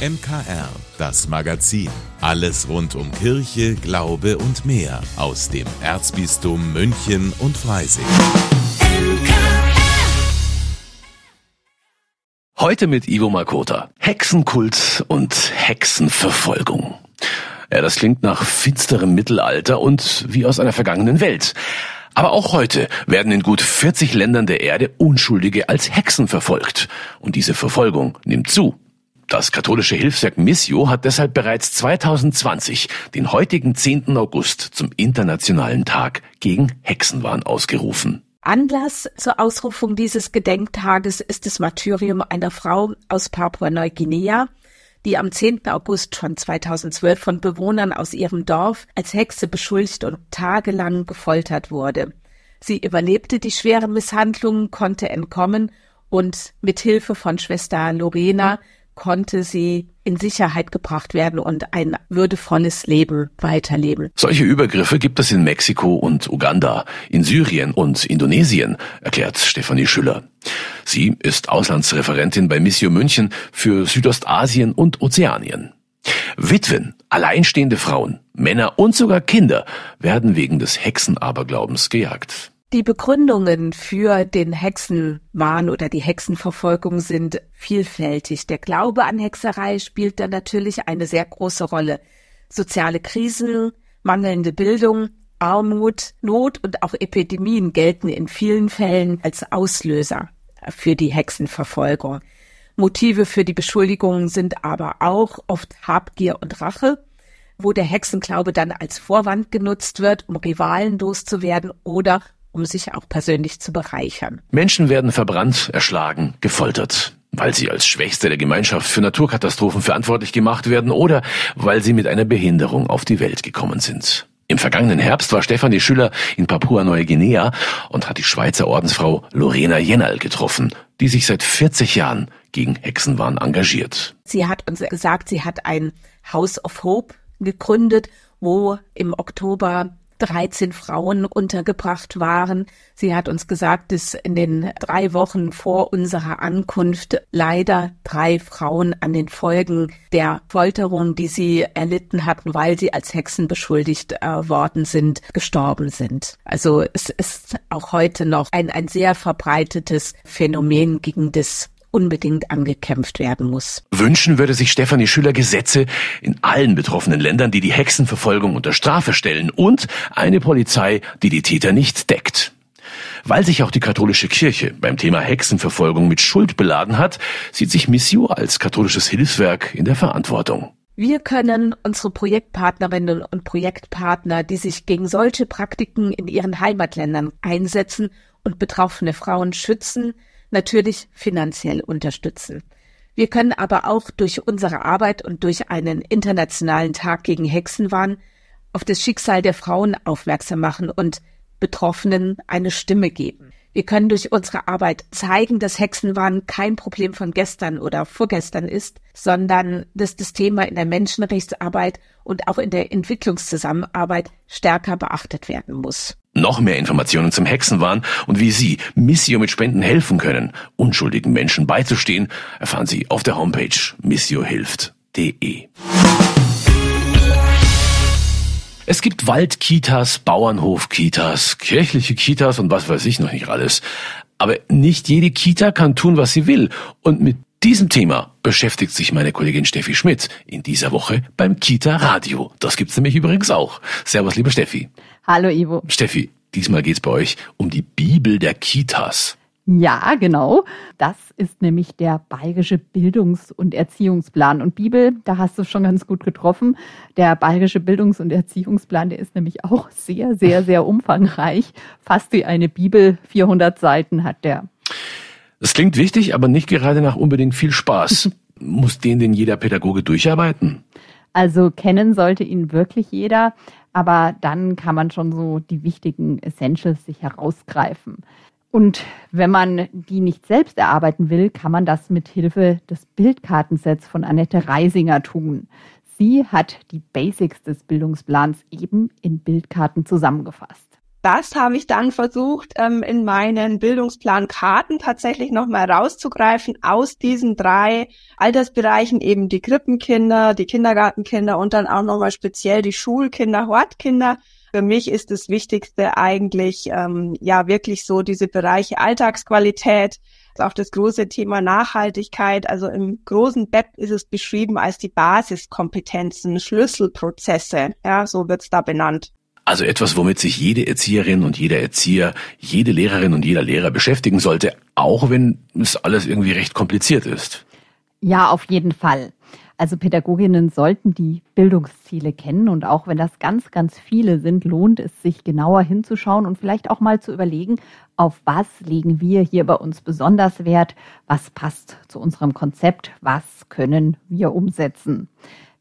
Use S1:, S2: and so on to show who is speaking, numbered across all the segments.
S1: MKR, das Magazin. Alles rund um Kirche, Glaube und mehr aus dem Erzbistum München und Freising.
S2: Heute mit Ivo Makota. Hexenkult und Hexenverfolgung. Ja, das klingt nach finsterem Mittelalter und wie aus einer vergangenen Welt. Aber auch heute werden in gut 40 Ländern der Erde Unschuldige als Hexen verfolgt. Und diese Verfolgung nimmt zu. Das katholische Hilfswerk Missio hat deshalb bereits 2020 den heutigen 10. August zum Internationalen Tag gegen Hexenwahn ausgerufen.
S3: Anlass zur Ausrufung dieses Gedenktages ist das Martyrium einer Frau aus Papua-Neuguinea, die am 10. August schon 2012 von Bewohnern aus ihrem Dorf als Hexe beschuldigt und tagelang gefoltert wurde. Sie überlebte die schweren Misshandlungen, konnte entkommen und mit Hilfe von Schwester Lorena konnte sie in Sicherheit gebracht werden und ein würdevolles Leben weiterleben.
S2: Solche Übergriffe gibt es in Mexiko und Uganda, in Syrien und Indonesien, erklärt Stefanie Schüller. Sie ist Auslandsreferentin bei Missio München für Südostasien und Ozeanien. Witwen, alleinstehende Frauen, Männer und sogar Kinder werden wegen des Hexenaberglaubens gejagt.
S3: Die Begründungen für den Hexenwahn oder die Hexenverfolgung sind vielfältig. Der Glaube an Hexerei spielt da natürlich eine sehr große Rolle. Soziale Krisen, mangelnde Bildung, Armut, Not und auch Epidemien gelten in vielen Fällen als Auslöser für die Hexenverfolgung. Motive für die Beschuldigungen sind aber auch oft Habgier und Rache, wo der Hexenglaube dann als Vorwand genutzt wird, um Rivalen loszuwerden oder um sich auch persönlich zu bereichern.
S2: Menschen werden verbrannt, erschlagen, gefoltert weil sie als Schwächste der Gemeinschaft für Naturkatastrophen verantwortlich gemacht werden oder weil sie mit einer Behinderung auf die Welt gekommen sind. Im vergangenen Herbst war Stefanie Schüller in Papua-Neuguinea und hat die Schweizer Ordensfrau Lorena Jennal getroffen, die sich seit 40 Jahren gegen Hexenwahn engagiert.
S3: Sie hat uns gesagt, sie hat ein House of Hope gegründet, wo im Oktober 13 Frauen untergebracht waren. Sie hat uns gesagt, dass in den drei Wochen vor unserer Ankunft leider drei Frauen an den Folgen der Folterung, die sie erlitten hatten, weil sie als Hexen beschuldigt äh, worden sind, gestorben sind. Also es ist auch heute noch ein, ein sehr verbreitetes Phänomen, gegen das unbedingt angekämpft werden muss.
S2: Wünschen würde sich Stefanie Schüller Gesetze in allen betroffenen Ländern, die die Hexenverfolgung unter Strafe stellen und eine Polizei, die die Täter nicht deckt. Weil sich auch die katholische Kirche beim Thema Hexenverfolgung mit Schuld beladen hat, sieht sich Missio als katholisches Hilfswerk in der Verantwortung.
S3: Wir können unsere Projektpartnerinnen und Projektpartner, die sich gegen solche Praktiken in ihren Heimatländern einsetzen und betroffene Frauen schützen, natürlich finanziell unterstützen. Wir können aber auch durch unsere Arbeit und durch einen internationalen Tag gegen Hexenwahn auf das Schicksal der Frauen aufmerksam machen und Betroffenen eine Stimme geben. Wir können durch unsere Arbeit zeigen, dass Hexenwahn kein Problem von gestern oder vorgestern ist, sondern dass das Thema in der Menschenrechtsarbeit und auch in der Entwicklungszusammenarbeit stärker beachtet werden muss.
S2: Noch mehr Informationen zum Hexenwahn und wie Sie Missio mit Spenden helfen können, unschuldigen Menschen beizustehen, erfahren Sie auf der Homepage missiohilft.de. Es gibt Waldkitas, Bauernhofkitas, kirchliche Kitas und was weiß ich noch nicht alles. Aber nicht jede Kita kann tun, was sie will. Und mit diesem Thema beschäftigt sich meine Kollegin Steffi Schmidt in dieser Woche beim Kita Radio. Das gibt's nämlich übrigens auch. Servus, liebe Steffi.
S4: Hallo Ivo.
S2: Steffi, diesmal geht's bei euch um die Bibel der Kitas.
S4: Ja, genau. Das ist nämlich der Bayerische Bildungs- und Erziehungsplan. Und Bibel, da hast du schon ganz gut getroffen. Der Bayerische Bildungs- und Erziehungsplan, der ist nämlich auch sehr, sehr, sehr umfangreich. Fast wie eine Bibel. 400 Seiten hat der.
S2: Das klingt wichtig, aber nicht gerade nach unbedingt viel Spaß. Muss den denn jeder Pädagoge durcharbeiten?
S4: Also kennen sollte ihn wirklich jeder aber dann kann man schon so die wichtigen Essentials sich herausgreifen. Und wenn man die nicht selbst erarbeiten will, kann man das mit Hilfe des Bildkartensets von Annette Reisinger tun. Sie hat die Basics des Bildungsplans eben in Bildkarten zusammengefasst.
S5: das habe ich dann versucht, ähm, in meinen Bildungsplankarten tatsächlich nochmal rauszugreifen aus diesen drei Altersbereichen, eben die Krippenkinder, die Kindergartenkinder und dann auch nochmal speziell die Schulkinder, Hortkinder. Für mich ist das Wichtigste eigentlich, ähm, ja, wirklich so diese Bereiche Alltagsqualität, auch das große Thema Nachhaltigkeit. Also im großen BEP ist es beschrieben als die Basiskompetenzen, Schlüsselprozesse. Ja, so wird's da benannt.
S2: Also etwas, womit sich jede Erzieherin und jeder Erzieher, jede Lehrerin und jeder Lehrer beschäftigen sollte, auch wenn es alles irgendwie recht kompliziert ist.
S4: Ja, auf jeden Fall. Also Pädagoginnen sollten die Bildungsziele kennen und auch wenn das ganz, ganz viele sind, lohnt es sich genauer hinzuschauen und vielleicht auch mal zu überlegen, auf was legen wir hier bei uns besonders Wert, was passt zu unserem Konzept, was können wir umsetzen.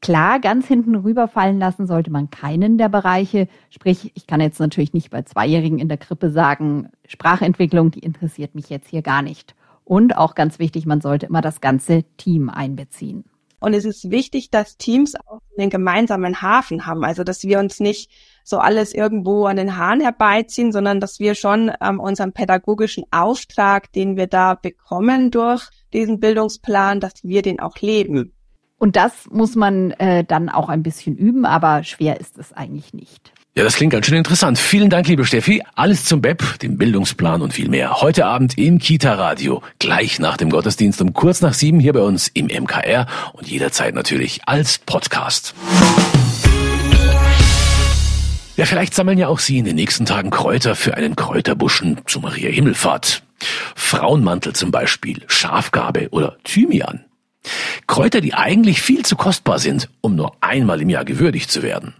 S4: Klar, ganz hinten rüberfallen lassen sollte man keinen der Bereiche. Sprich, ich kann jetzt natürlich nicht bei Zweijährigen in der Krippe sagen, Sprachentwicklung, die interessiert mich jetzt hier gar nicht. Und auch ganz wichtig, man sollte immer das ganze Team einbeziehen.
S5: Und es ist wichtig, dass Teams auch einen gemeinsamen Hafen haben. Also, dass wir uns nicht so alles irgendwo an den Haaren herbeiziehen, sondern dass wir schon ähm, unseren pädagogischen Auftrag, den wir da bekommen durch diesen Bildungsplan, dass wir den auch leben.
S4: Und das muss man äh, dann auch ein bisschen üben, aber schwer ist es eigentlich nicht.
S2: Ja, das klingt ganz schön interessant. Vielen Dank, liebe Steffi. Alles zum BEP, dem Bildungsplan und viel mehr. Heute Abend im Kita-Radio. Gleich nach dem Gottesdienst um kurz nach sieben hier bei uns im MKR und jederzeit natürlich als Podcast. Ja, vielleicht sammeln ja auch Sie in den nächsten Tagen Kräuter für einen Kräuterbuschen zu Maria Himmelfahrt. Frauenmantel zum Beispiel, Schafgabe oder Thymian. Kräuter, die eigentlich viel zu kostbar sind, um nur einmal im Jahr gewürdigt zu werden.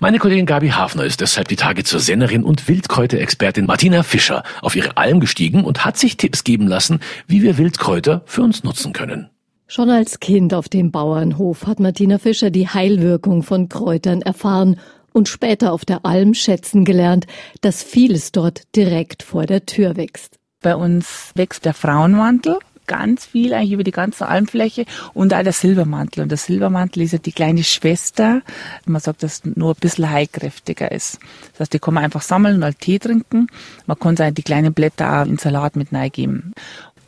S2: Meine Kollegin Gabi Hafner ist deshalb die Tage zur Sennerin und Wildkräuterexpertin Martina Fischer auf ihre Alm gestiegen und hat sich Tipps geben lassen, wie wir Wildkräuter für uns nutzen können.
S6: Schon als Kind auf dem Bauernhof hat Martina Fischer die Heilwirkung von Kräutern erfahren und später auf der Alm schätzen gelernt, dass vieles dort direkt vor der Tür wächst.
S7: Bei uns wächst der Frauenmantel ganz viel eigentlich über die ganze Almfläche und auch der Silbermantel. Und der Silbermantel ist ja die kleine Schwester. Man sagt, dass nur ein bisschen heilkräftiger ist. Das heißt, die kann man einfach sammeln und halt Tee trinken. Man kann sich die kleinen Blätter auch in Salat mit reingeben.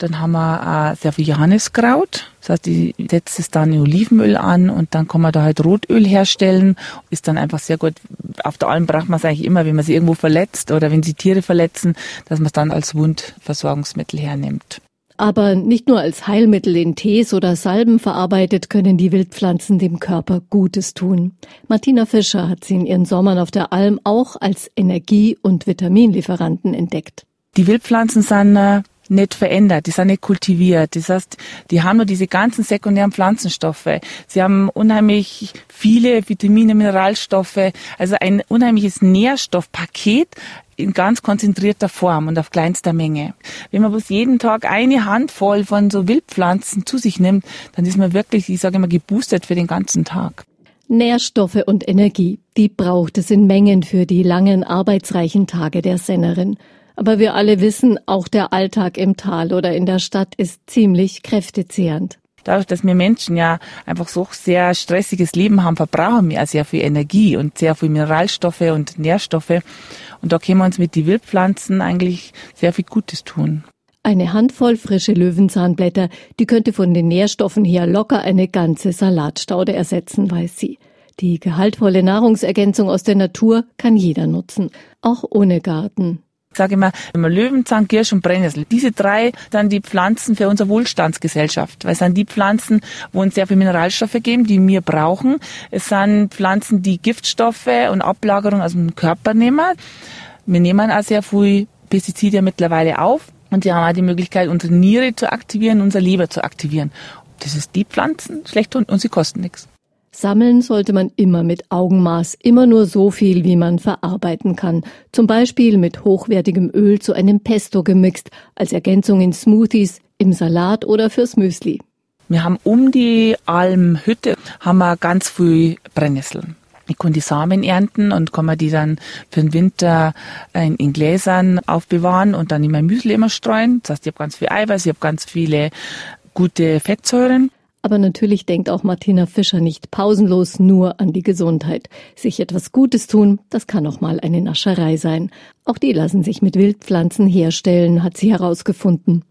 S7: Dann haben wir auch sehr viel Johanniskraut. Das heißt, die setzt es dann in Olivenöl an und dann kann man da halt Rotöl herstellen. Ist dann einfach sehr gut. Auf der Alm braucht man es eigentlich immer, wenn man sie irgendwo verletzt oder wenn sie Tiere verletzen, dass man es dann als Wundversorgungsmittel hernimmt.
S6: Aber nicht nur als Heilmittel in Tees oder Salben verarbeitet, können die Wildpflanzen dem Körper Gutes tun. Martina Fischer hat sie in ihren Sommern auf der Alm auch als Energie- und Vitaminlieferanten entdeckt.
S7: Die Wildpflanzen sind äh, nicht verändert, die sind nicht kultiviert. Das heißt, die haben nur diese ganzen sekundären Pflanzenstoffe. Sie haben unheimlich viele Vitamine, Mineralstoffe, also ein unheimliches Nährstoffpaket in ganz konzentrierter Form und auf kleinster Menge. Wenn man bloß jeden Tag eine Handvoll von so Wildpflanzen zu sich nimmt, dann ist man wirklich, ich sage immer, geboostet für den ganzen Tag.
S6: Nährstoffe und Energie, die braucht es in Mengen für die langen arbeitsreichen Tage der Sennerin. Aber wir alle wissen, auch der Alltag im Tal oder in der Stadt ist ziemlich kräftezehrend.
S7: Dadurch, dass wir Menschen ja einfach so sehr stressiges Leben haben, verbrauchen wir sehr viel Energie und sehr viel Mineralstoffe und Nährstoffe. Und da können wir uns mit den Wildpflanzen eigentlich sehr viel Gutes tun.
S6: Eine Handvoll frische Löwenzahnblätter, die könnte von den Nährstoffen her locker eine ganze Salatstaude ersetzen, weiß sie. Die gehaltvolle Nahrungsergänzung aus der Natur kann jeder nutzen, auch ohne Garten.
S7: Ich sage immer, wenn wir Löwenzahn, Kirsch und Brennnessel, diese drei sind die Pflanzen für unsere Wohlstandsgesellschaft, weil es sind die Pflanzen, wo uns sehr viel Mineralstoffe geben, die wir brauchen. Es sind Pflanzen, die Giftstoffe und Ablagerungen aus dem Körper nehmen. Wir nehmen auch sehr viel Pestizide mittlerweile auf und sie haben auch die Möglichkeit, unsere Niere zu aktivieren, unser Leber zu aktivieren. Das ist die Pflanzen schlecht und, und sie kosten nichts.
S6: Sammeln sollte man immer mit Augenmaß, immer nur so viel, wie man verarbeiten kann. Zum Beispiel mit hochwertigem Öl zu einem Pesto gemixt, als Ergänzung in Smoothies, im Salat oder fürs Müsli.
S7: Wir haben um die Almhütte haben wir ganz viel Brennnesseln. Ich kann die Samen ernten und kann man die dann für den Winter in, in Gläsern aufbewahren und dann in mein Müsli immer streuen. Das heißt, ich habe ganz viel Eiweiß, ich habe ganz viele gute Fettsäuren.
S6: Aber natürlich denkt auch Martina Fischer nicht pausenlos nur an die Gesundheit. Sich etwas Gutes tun, das kann auch mal eine Nascherei sein. Auch die lassen sich mit Wildpflanzen herstellen, hat sie herausgefunden.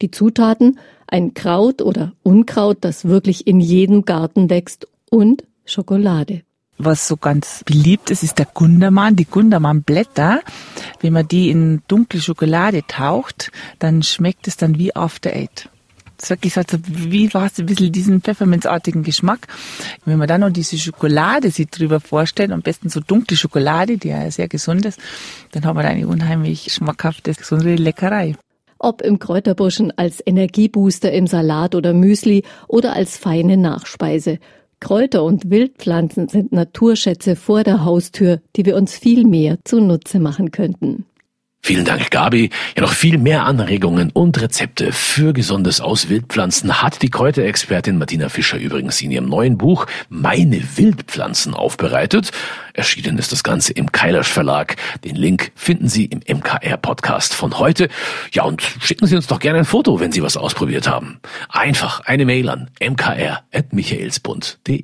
S6: Die Zutaten? Ein Kraut oder Unkraut, das wirklich in jedem Garten wächst und Schokolade.
S7: Was so ganz beliebt ist, ist der Gundermann, die Gundermann-Blätter. Wenn man die in dunkle Schokolade taucht, dann schmeckt es dann wie After Eight ist wirklich so wie war es ein bisschen diesen pfefferminzartigen Geschmack. Wenn man dann noch diese Schokolade sich drüber vorstellt, am besten so dunkle Schokolade, die ja sehr gesund ist, dann hat man eine unheimlich schmackhafte, gesunde Leckerei.
S6: Ob im Kräuterbuschen als Energiebooster im Salat oder Müsli oder als feine Nachspeise. Kräuter und Wildpflanzen sind Naturschätze vor der Haustür, die wir uns viel mehr zunutze machen könnten.
S2: Vielen Dank, Gabi. Ja, noch viel mehr Anregungen und Rezepte für Gesundes aus Wildpflanzen hat die Kräuterexpertin Martina Fischer übrigens in ihrem neuen Buch Meine Wildpflanzen aufbereitet. Erschienen ist das Ganze im Keilersch Verlag. Den Link finden Sie im MKR Podcast von heute. Ja, und schicken Sie uns doch gerne ein Foto, wenn Sie was ausprobiert haben. Einfach eine Mail an mkr.michaelsbund.de.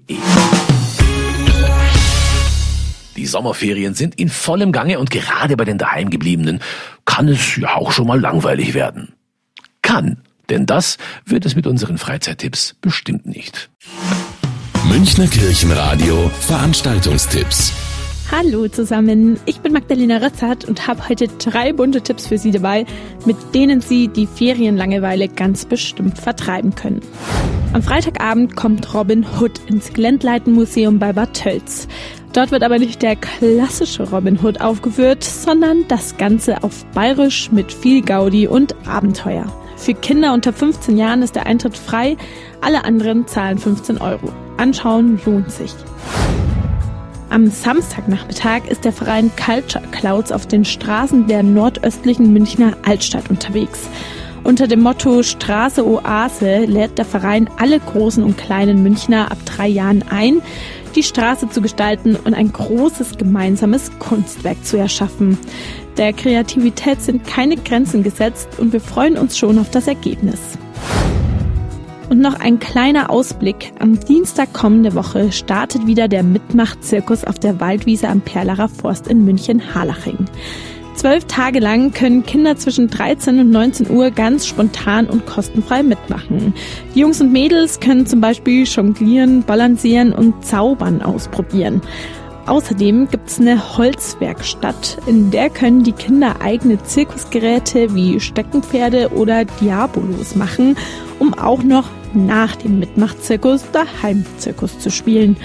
S2: Die Sommerferien sind in vollem Gange und gerade bei den Daheimgebliebenen kann es ja auch schon mal langweilig werden. Kann, denn das wird es mit unseren Freizeittipps bestimmt nicht.
S1: Münchner Kirchenradio Veranstaltungstipps.
S8: Hallo zusammen, ich bin Magdalena Rötzert und habe heute drei bunte Tipps für Sie dabei, mit denen Sie die Ferienlangeweile ganz bestimmt vertreiben können. Am Freitagabend kommt Robin Hood ins Glendleiten Museum bei Bad Tölz. Dort wird aber nicht der klassische Robin Hood aufgeführt, sondern das Ganze auf Bayerisch mit viel Gaudi und Abenteuer. Für Kinder unter 15 Jahren ist der Eintritt frei, alle anderen zahlen 15 Euro. Anschauen lohnt sich. Am Samstagnachmittag ist der Verein Culture Clouds auf den Straßen der nordöstlichen Münchner Altstadt unterwegs. Unter dem Motto Straße Oase lädt der Verein alle großen und kleinen Münchner ab drei Jahren ein, die Straße zu gestalten und ein großes gemeinsames Kunstwerk zu erschaffen. Der Kreativität sind keine Grenzen gesetzt und wir freuen uns schon auf das Ergebnis. Und noch ein kleiner Ausblick. Am Dienstag kommende Woche startet wieder der Mitmachzirkus auf der Waldwiese am Perlacher Forst in München-Harlaching. Zwölf Tage lang können Kinder zwischen 13 und 19 Uhr ganz spontan und kostenfrei mitmachen. Die Jungs und Mädels können zum Beispiel jonglieren, balancieren und zaubern ausprobieren. Außerdem gibt's eine Holzwerkstatt, in der können die Kinder eigene Zirkusgeräte wie Steckenpferde oder Diabolos machen, um auch noch nach dem Mitmachzirkus daheim Zirkus zu spielen.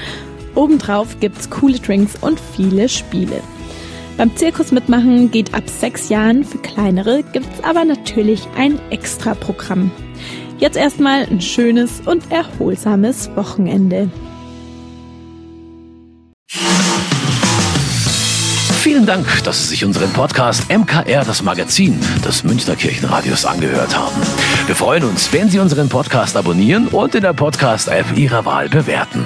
S8: Obendrauf gibt's coole Drinks und viele Spiele. Beim Zirkus mitmachen geht ab sechs Jahren, für kleinere gibt's aber natürlich ein Extra-Programm. Jetzt erstmal ein schönes und erholsames Wochenende.
S2: Vielen Dank, dass Sie sich unseren Podcast MKR, das Magazin des Münchner Kirchenradios, angehört haben. Wir freuen uns, wenn Sie unseren Podcast abonnieren und in der Podcast-App Ihrer Wahl bewerten.